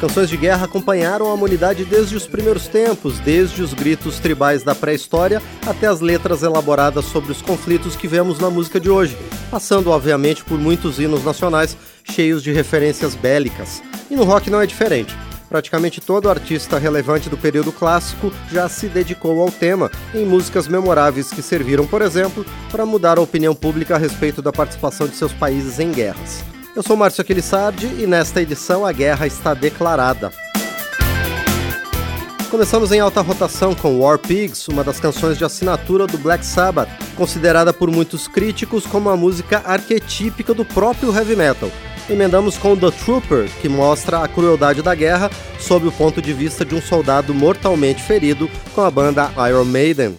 Canções de guerra acompanharam a humanidade desde os primeiros tempos, desde os gritos tribais da pré-história até as letras elaboradas sobre os conflitos que vemos na música de hoje, passando obviamente por muitos hinos nacionais cheios de referências bélicas. E no rock não é diferente. Praticamente todo artista relevante do período clássico já se dedicou ao tema em músicas memoráveis que serviram, por exemplo, para mudar a opinião pública a respeito da participação de seus países em guerras. Eu sou Márcio Aquilissardi e nesta edição a guerra está declarada. Começamos em alta rotação com War Pigs, uma das canções de assinatura do Black Sabbath, considerada por muitos críticos como a música arquetípica do próprio heavy metal. Emendamos com The Trooper, que mostra a crueldade da guerra sob o ponto de vista de um soldado mortalmente ferido com a banda Iron Maiden.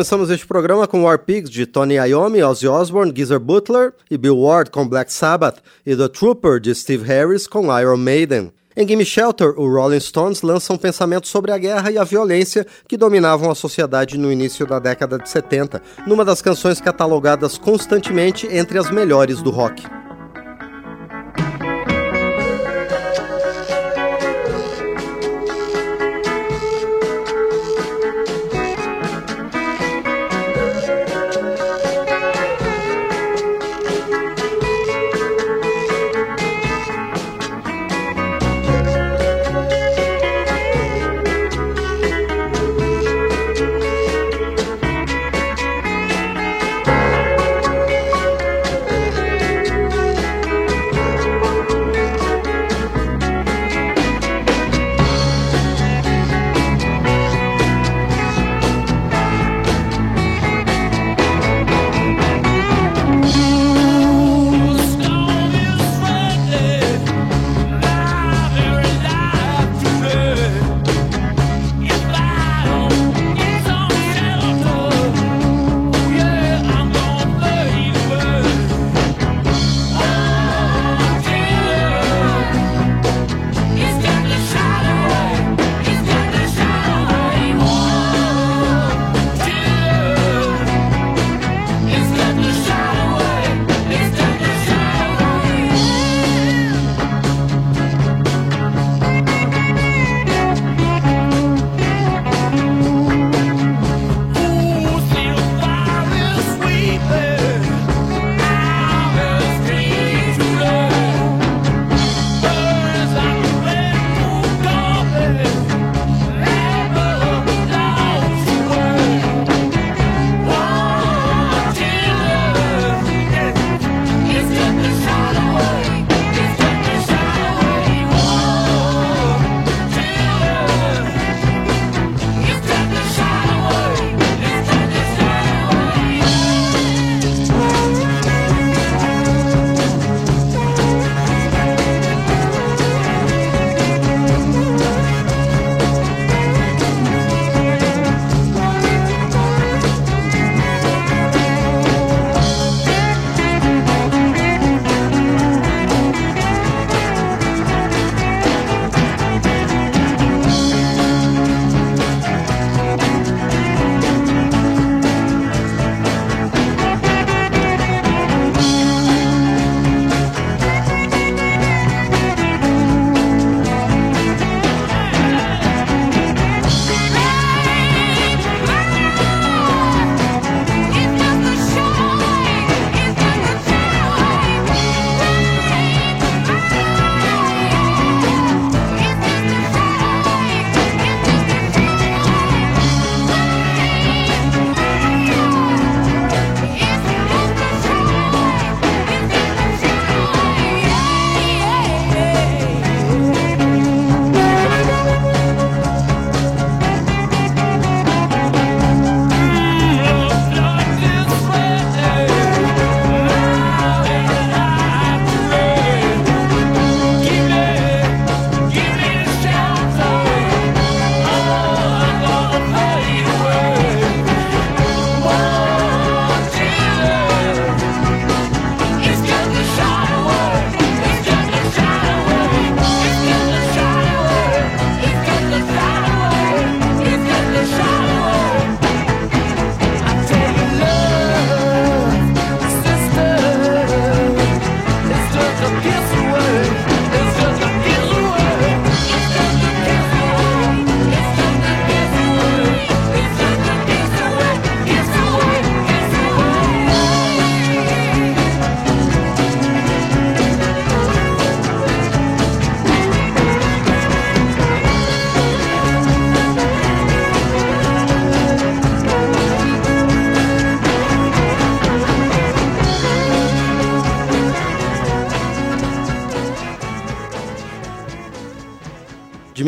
Começamos este programa com War Pigs de Tony Iommi, Ozzy Osbourne, Geezer Butler e Bill Ward com Black Sabbath e The Trooper de Steve Harris com Iron Maiden. Em Gimme Shelter, o Rolling Stones lança um pensamento sobre a guerra e a violência que dominavam a sociedade no início da década de 70, numa das canções catalogadas constantemente entre as melhores do rock.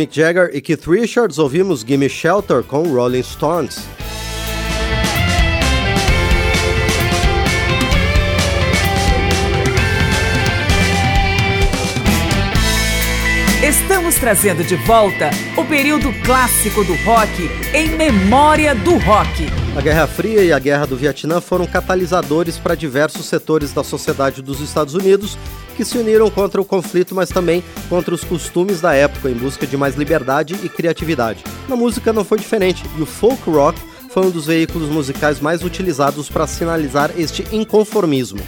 Mick Jagger e Keith Richards, ouvimos Gimme Shelter com Rolling Stones. Estamos trazendo de volta o período clássico do rock em memória do rock. A Guerra Fria e a Guerra do Vietnã foram catalisadores para diversos setores da sociedade dos Estados Unidos que se uniram contra o conflito, mas também contra os costumes da época em busca de mais liberdade e criatividade. Na música não foi diferente, e o folk rock foi um dos veículos musicais mais utilizados para sinalizar este inconformismo.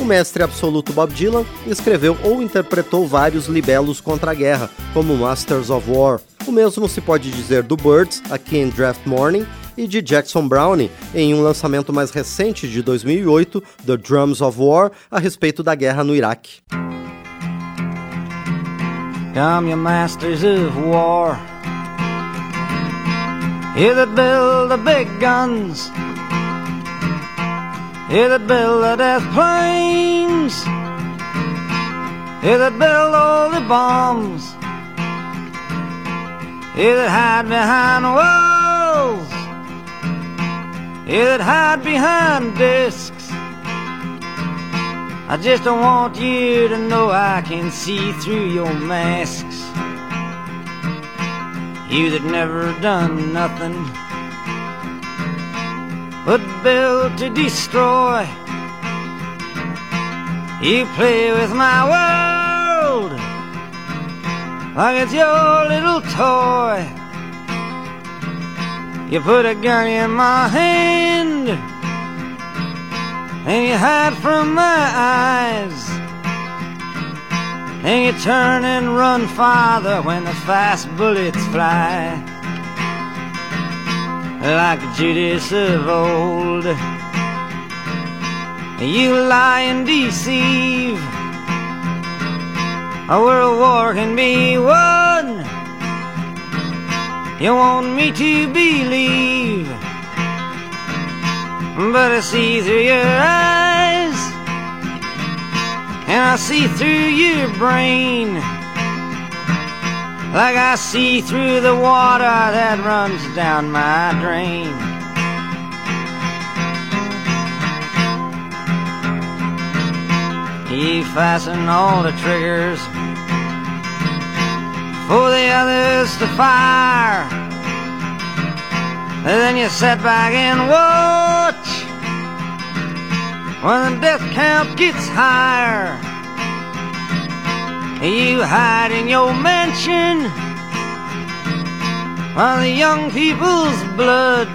O mestre absoluto Bob Dylan escreveu ou interpretou vários libelos contra a guerra, como Masters of War. O mesmo se pode dizer do Birds, aqui em Draft Morning, e de Jackson Browning em um lançamento mais recente de 2008, The Drums of War, a respeito da guerra no Iraque. Come, you masters of war. You that build the big guns. You that build the death planes. You that build all the bombs. You that hide behind walls. That hide behind discs. I just don't want you to know I can see through your masks. You that never done nothing but build to destroy. You play with my world like it's your little toy. You put a gun in my hand and you hide from my eyes. And you turn and run farther when the fast bullets fly. Like Judas of old, you lie and deceive. A world war can be won you want me to believe. But I see through your eyes, and I see through your brain, like I see through the water that runs down my drain. You fasten all the triggers for the others to fire. And then you sit back and watch when the death count gets higher. You hide in your mansion while the young people's blood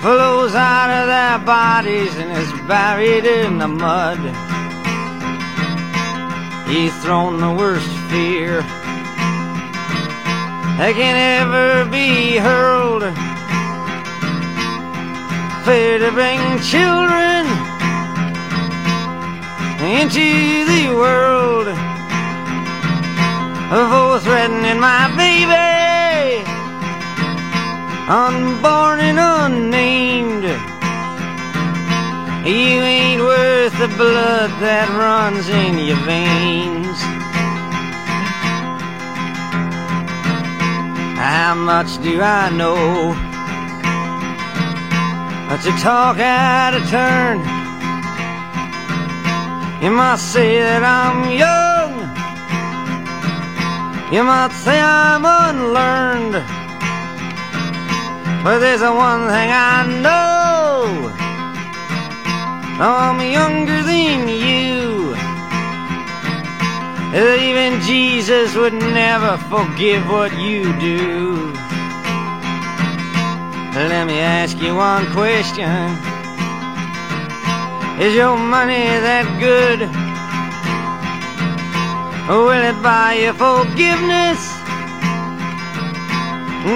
flows out of their bodies and is buried in the mud. He's thrown the worst fear that can ever be hurled. Fear to bring children into the world. For threatening my baby, unborn and unnamed. You ain't worth the blood that runs in your veins. How much do I know? To talk out of turn. You might say that I'm young. You might say I'm unlearned. But there's a one thing I know. I'm younger than you. Even Jesus would never forgive what you do. Let me ask you one question. Is your money that good? Will it buy you forgiveness?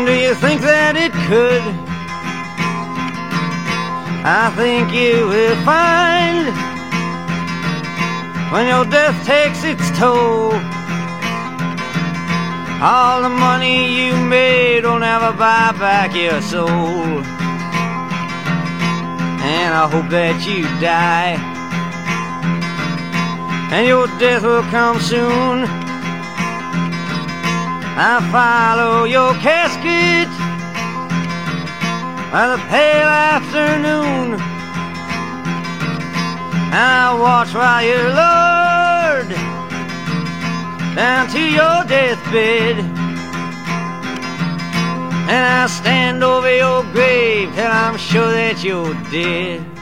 Do you think that it could? I think you will find when your death takes its toll. All the money you made will never buy back your soul. And I hope that you die. And your death will come soon. I follow your casket by the pale afternoon. I watch while you're lowered down to your deathbed. And I'll stand over your grave till I'm sure that you're dead.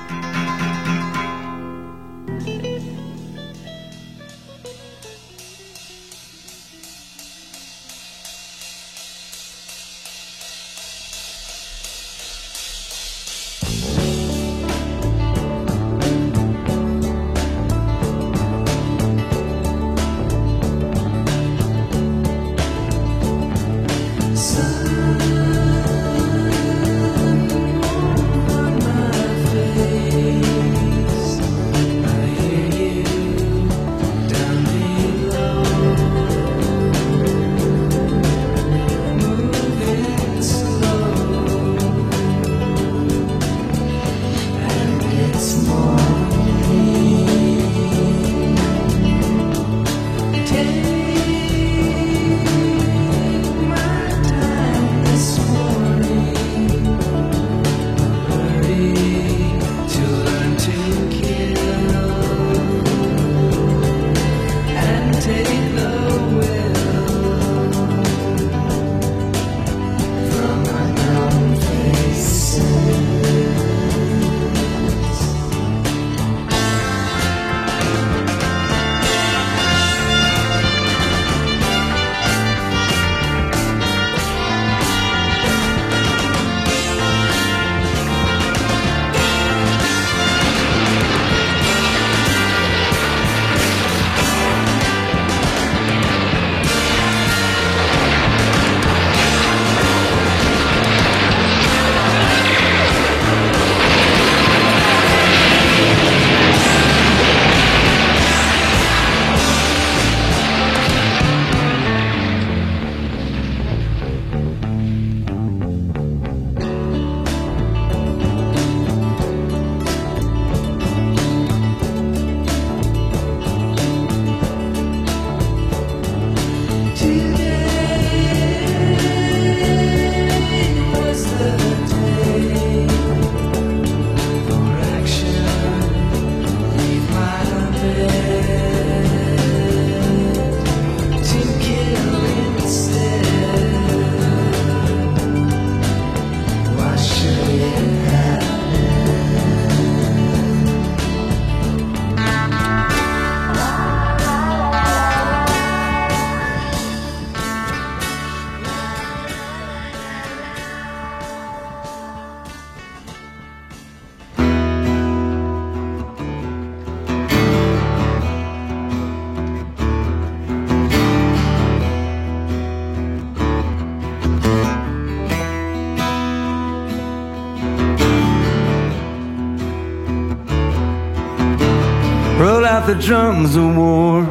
The drums of war.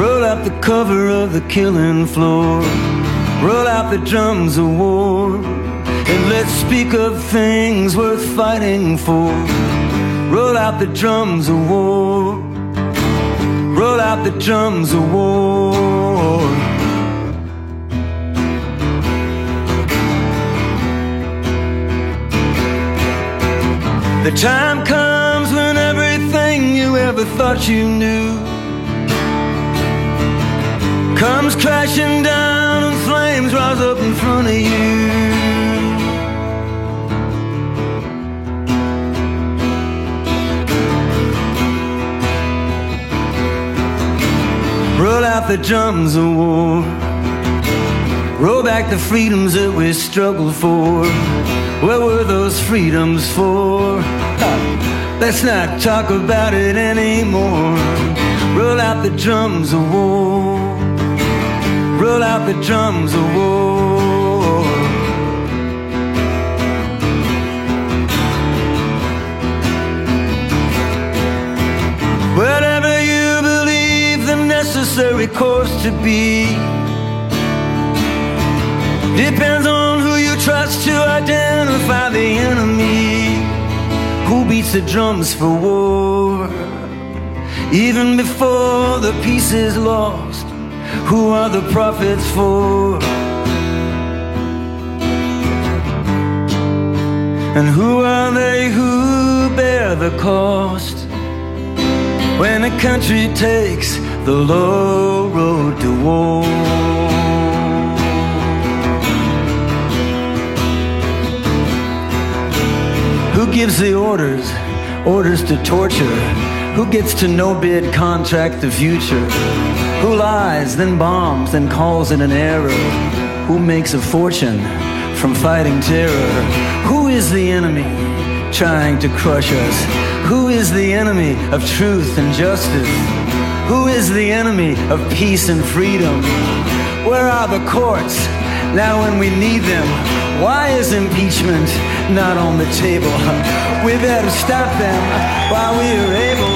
Roll out the cover of the killing floor. Roll out the drums of war. And let's speak of things worth fighting for. Roll out the drums of war. Roll out the drums of war. The time comes everything you ever thought you knew comes crashing down and flames rise up in front of you. Roll out the drums of war. Roll back the freedoms that we struggled for. What were those freedoms for? Ha, let's not talk about it anymore. Roll out the drums of war. Roll out the drums of war. Whatever you believe the necessary course to be depends on who you trust to identify the enemy. Who beats the drums for war? Even before the peace is lost, who are the profits for? And who are they who bear the cost when a country takes the low road to war? Who gives the orders? Orders to torture. Who gets to no bid contract the future? Who lies, then bombs, then calls it an error? Who makes a fortune from fighting terror? Who is the enemy trying to crush us? Who is the enemy of truth and justice? Who is the enemy of peace and freedom? Where are the courts now when we need them? Why is impeachment not on the table? We better stop them while we are able.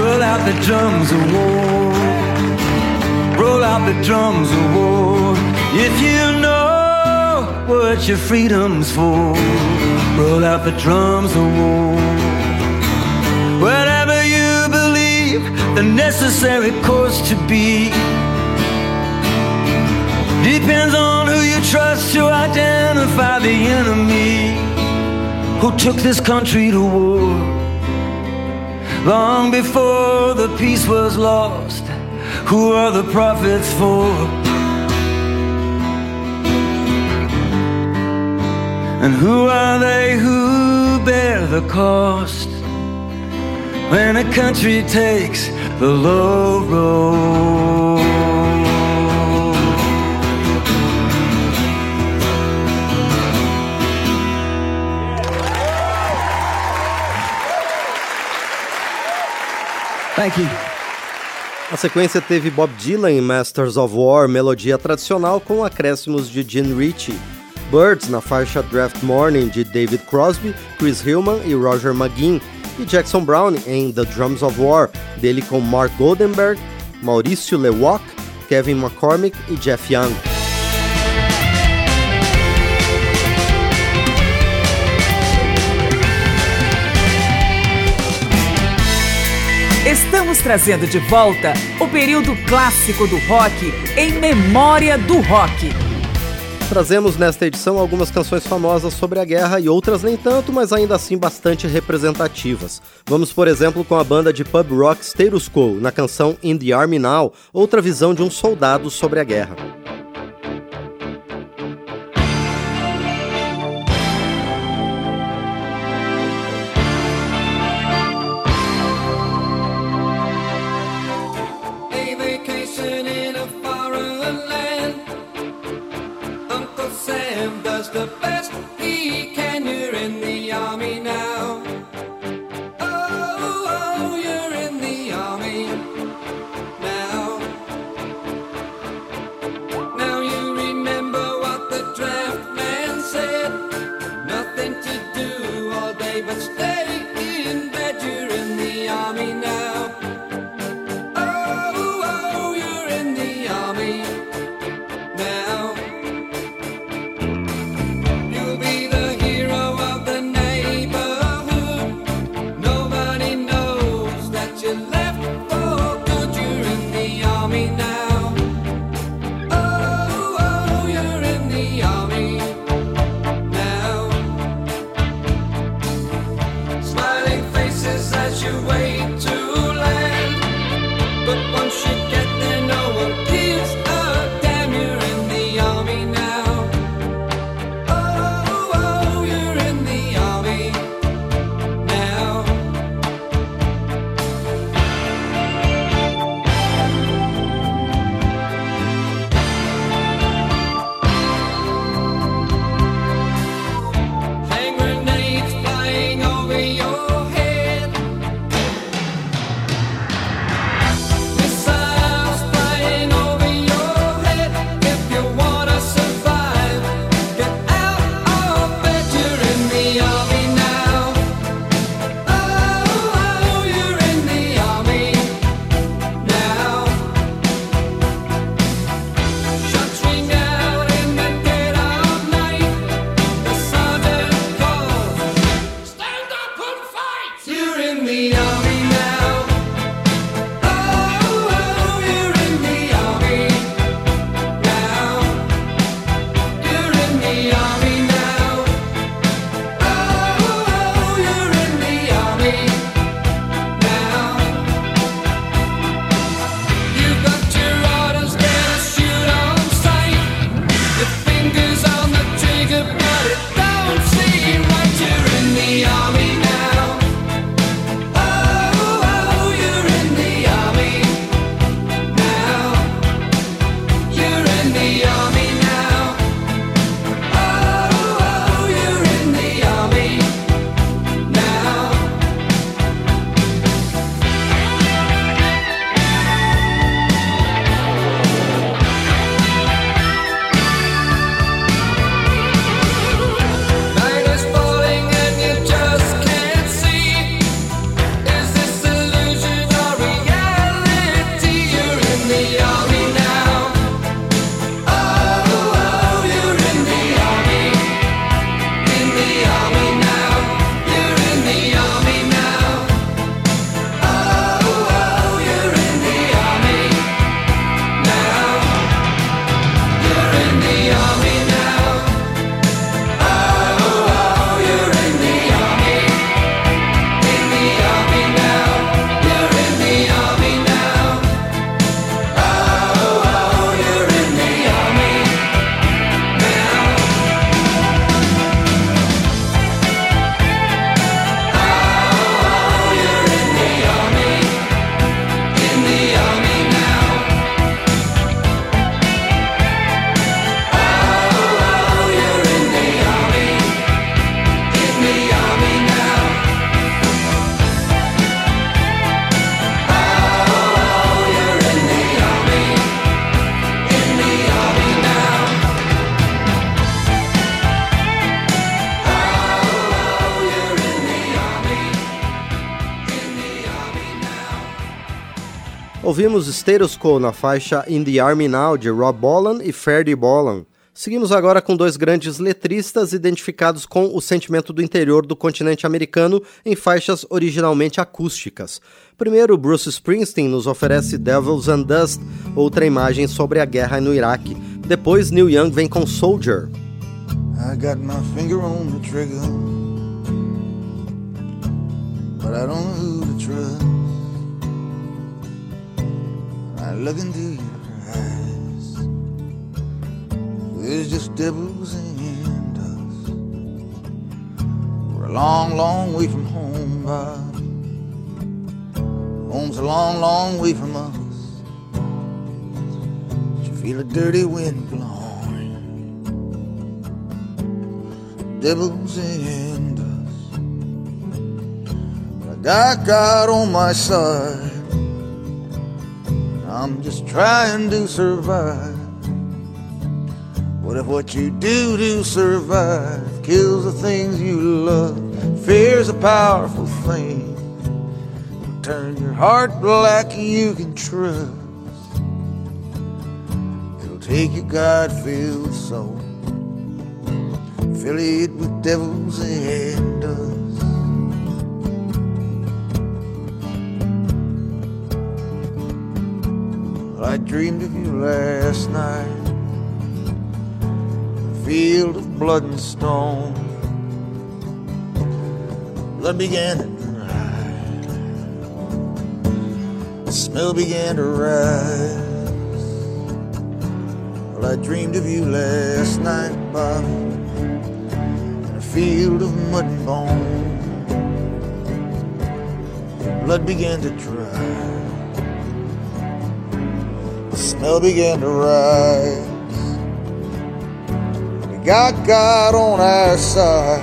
Roll out the drums of war roll out the drums of war. If you know what your freedom's for, roll out the drums of war. Whatever you believe, the necessary course to be depends on who you trust to identify the enemy who took this country to war. Long before the peace was lost who are the profits for? And who are they who bear the cost when a country takes the low road? Thank you. A sequência teve Bob Dylan em Masters of War, melodia tradicional com acréscimos de Gene Ritchie. Birds na faixa Draft Morning de David Crosby, Chris Hillman e Roger McGuinn. E Jackson Brown em The Drums of War, dele com Mark Goldenberg, Maurício Lewok, Kevin McCormick e Jeff Young. Estamos trazendo de volta o período clássico do rock em memória do rock. Trazemos nesta edição algumas canções famosas sobre a guerra e outras nem tanto, mas ainda assim bastante representativas. Vamos, por exemplo, com a banda de pub rock Status Quo, na canção In the Army Now, outra visão de um soldado sobre a guerra. Ouvimos Status Quo na faixa In the Army Now de Rob Bolan e Ferdy Bolan. Seguimos agora com dois grandes letristas identificados com o sentimento do interior do continente americano em faixas originalmente acústicas. Primeiro, Bruce Springsteen nos oferece Devils and Dust, outra imagem sobre a guerra no Iraque. Depois, Neil Young vem com Soldier. I got my finger on the trigger, but I don't know who to trust. Look into your eyes, there's just devils and us. We're a long, long way from home, Bob. Home's a long, long way from us. You feel a dirty wind blowing. Devils and us. But I got God on my side. I'm just trying to survive. What if what you do to survive kills the things you love? Fear's a powerful thing turn your heart black you can trust. It'll take your God-filled soul, fill it with devils and dust. I dreamed of you last night, a field of blood and stone. Blood began to dry, The smell began to rise. Well, I dreamed of you last night, Bob, in a field of mud and bone. Blood began to dry. The smell began to rise. We got God on our side.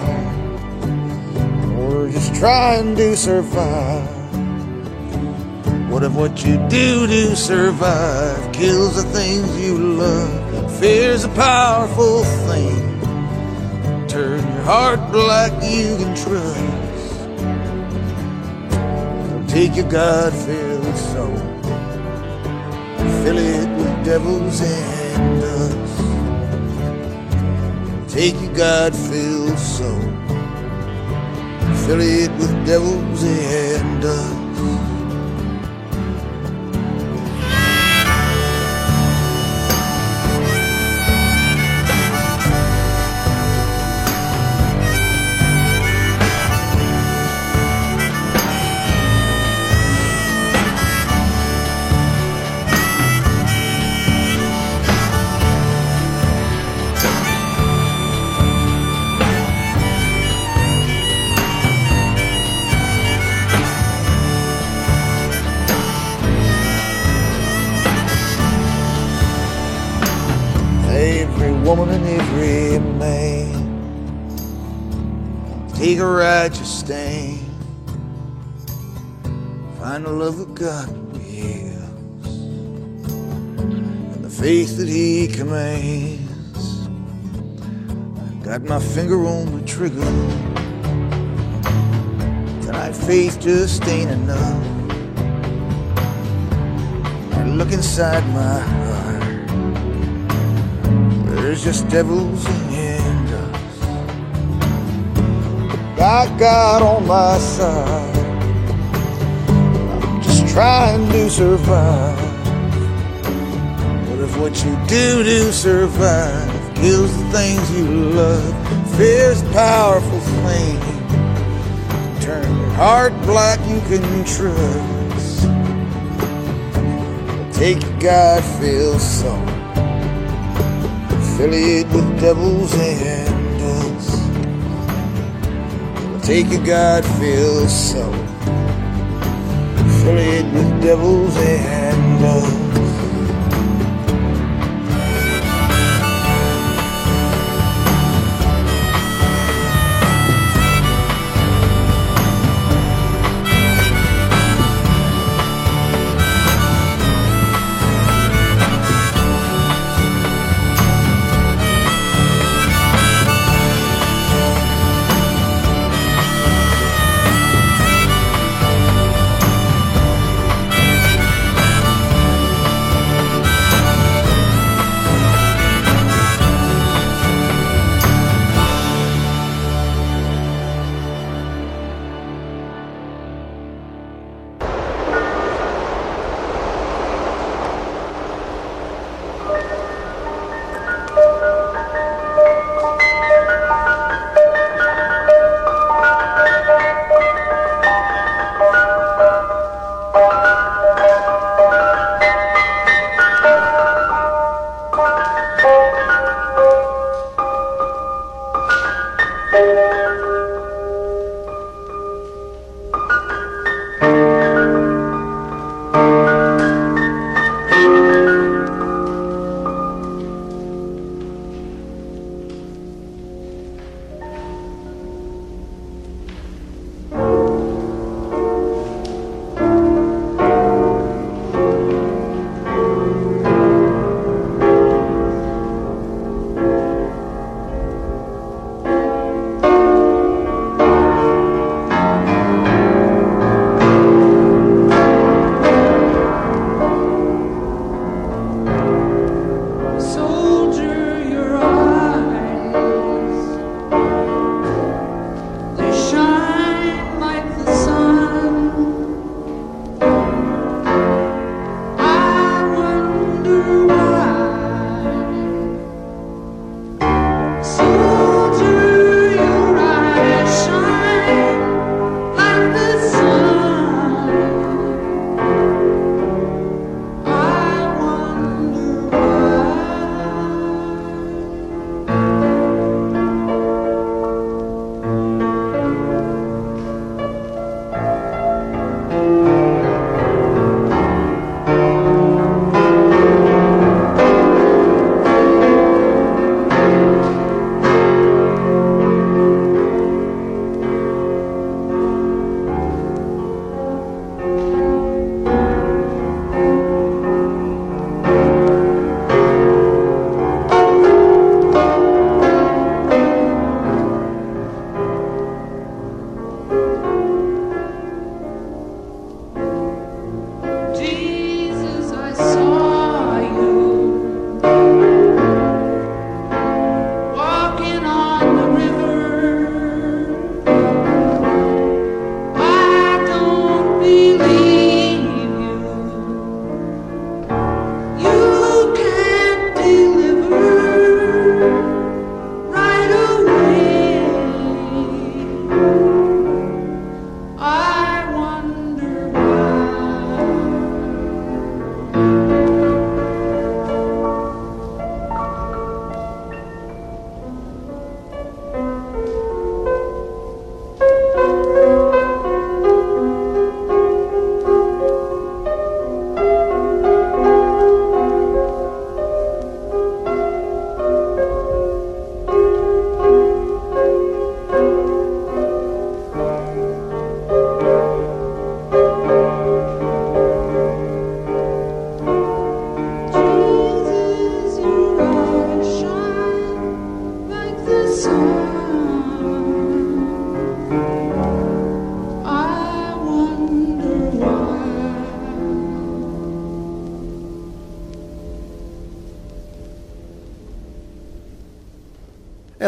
We're just trying to survive. What if what you do to survive kills the things you love? Fear's a powerful thing. Turn your heart black, you can trust. Take your God filled soul, fill it with devils and dust. Take your God filled soul, fill it with devils and dust. A righteous stand. Find the love of God wills and the faith that He commands. I got my finger on the trigger. Tonight, faith just ain't enough. I look inside my heart. There's just devils in I got on my side. I'm just trying to survive. But if what you do to survive kills the things you love? Fear's a powerful flame. Turn your heart black, you can trust. Take your God-filled soul fill it with devils and dust. Take a God-filled soul, fill it with devils and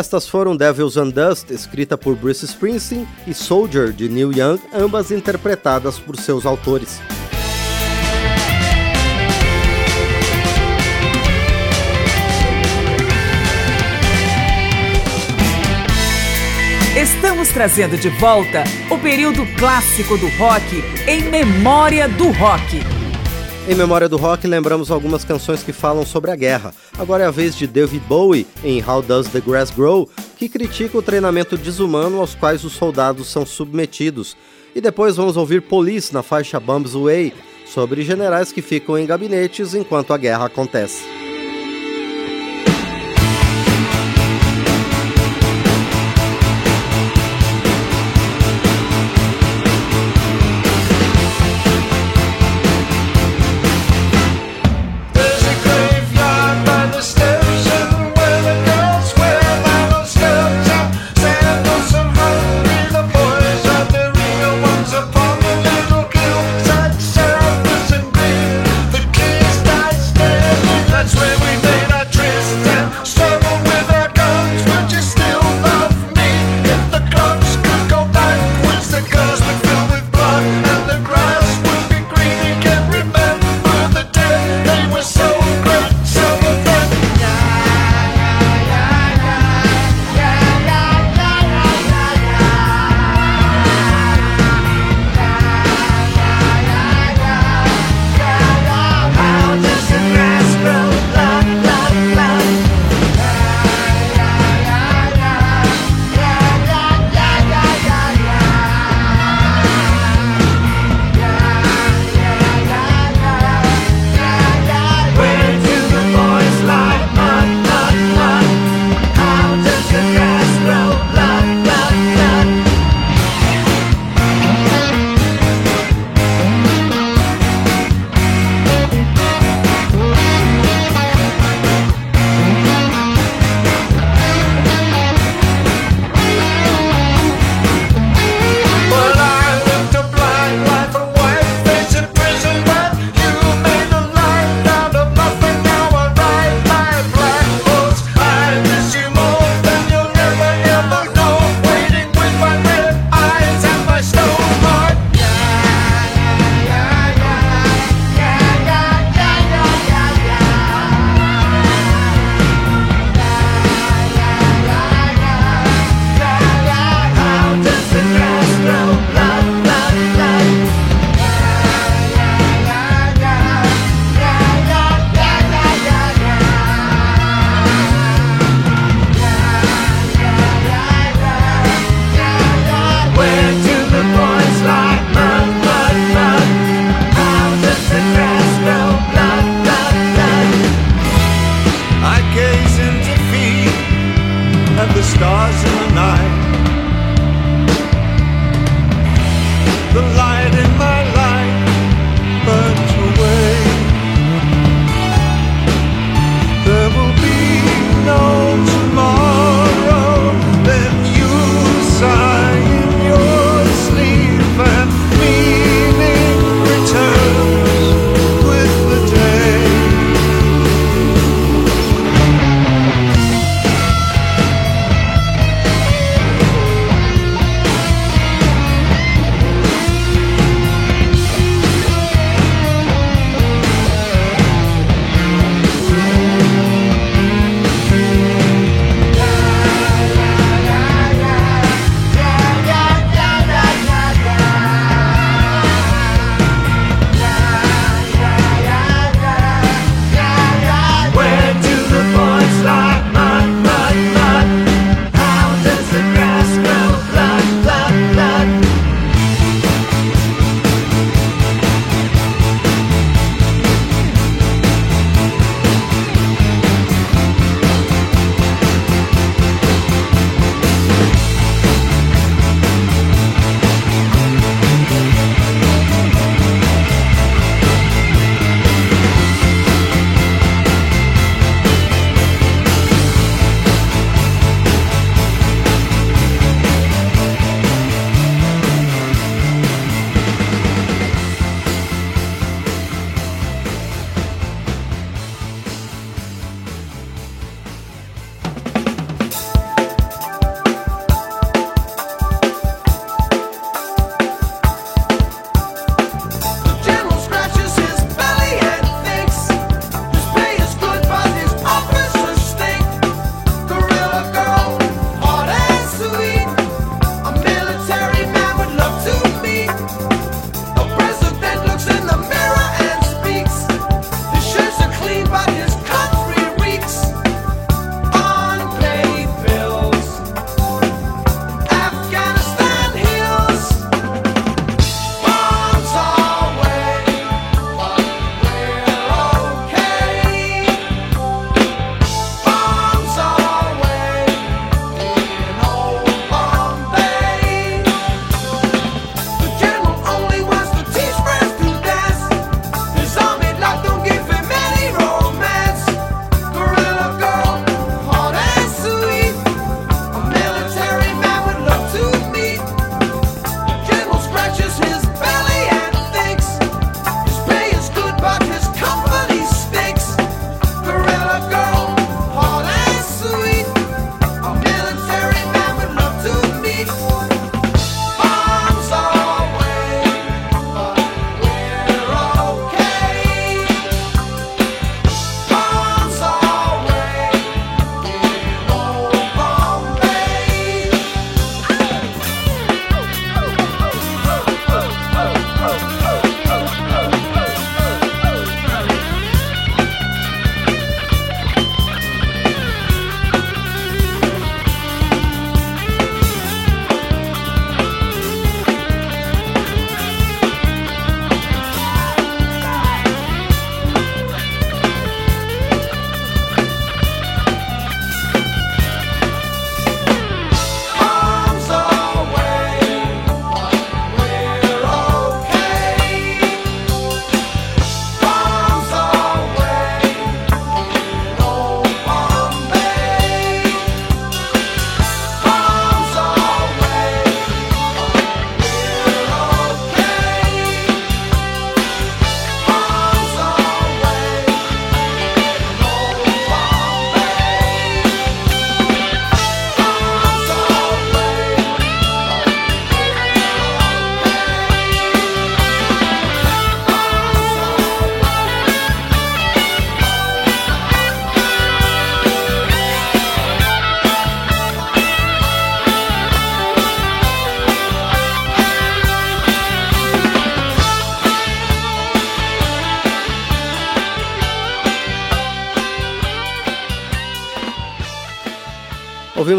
Estas foram Devils and Dust, escrita por Bruce Springsteen, e Soldier, de Neil Young, ambas interpretadas por seus autores. Estamos trazendo de volta o período clássico do rock em memória do rock. Em memória do rock, lembramos algumas canções que falam sobre a guerra. Agora é a vez de David Bowie em How Does the Grass Grow, que critica o treinamento desumano aos quais os soldados são submetidos. E depois vamos ouvir Police na faixa Bombs Away, sobre generais que ficam em gabinetes enquanto a guerra acontece.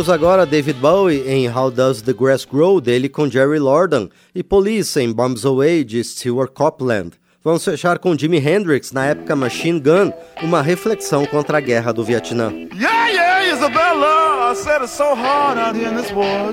Ouvimos agora David Bowie em How Does the Grass Grow, dele com Jerry Lordan, e Police em Bombs Away, de Stewart Copeland. Vamos fechar com Jimi Hendrix na época Machine Gun, uma reflexão contra a guerra do Vietnã. Yeah, yeah, Isabella, I said it's so hard out here in this war,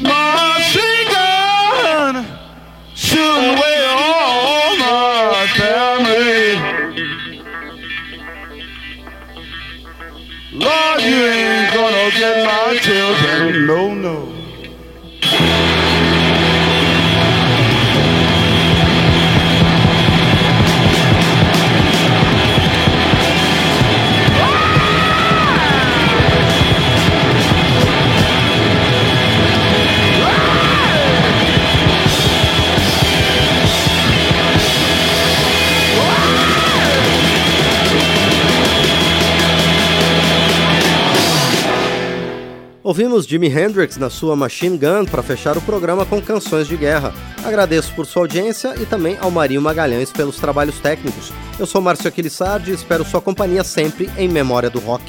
Machine gun shooting ain't my children, no, no. Ouvimos Jimi Hendrix na sua Machine Gun para fechar o programa com canções de guerra. Agradeço por sua audiência e também ao Marinho Magalhães pelos trabalhos técnicos. Eu sou Márcio Aquilissardi e espero sua companhia sempre em Memória do Rock.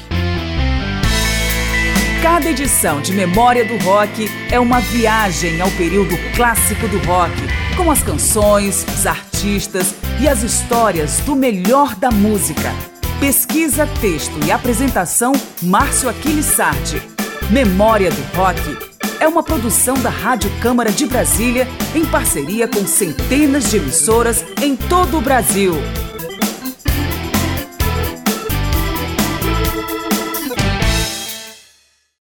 Cada edição de Memória do Rock é uma viagem ao período clássico do rock, com as canções, os artistas e as histórias do melhor da música. Pesquisa, texto e apresentação Márcio Aquilissardi. Memória do Rock é uma produção da Rádio Câmara de Brasília em parceria com centenas de emissoras em todo o Brasil.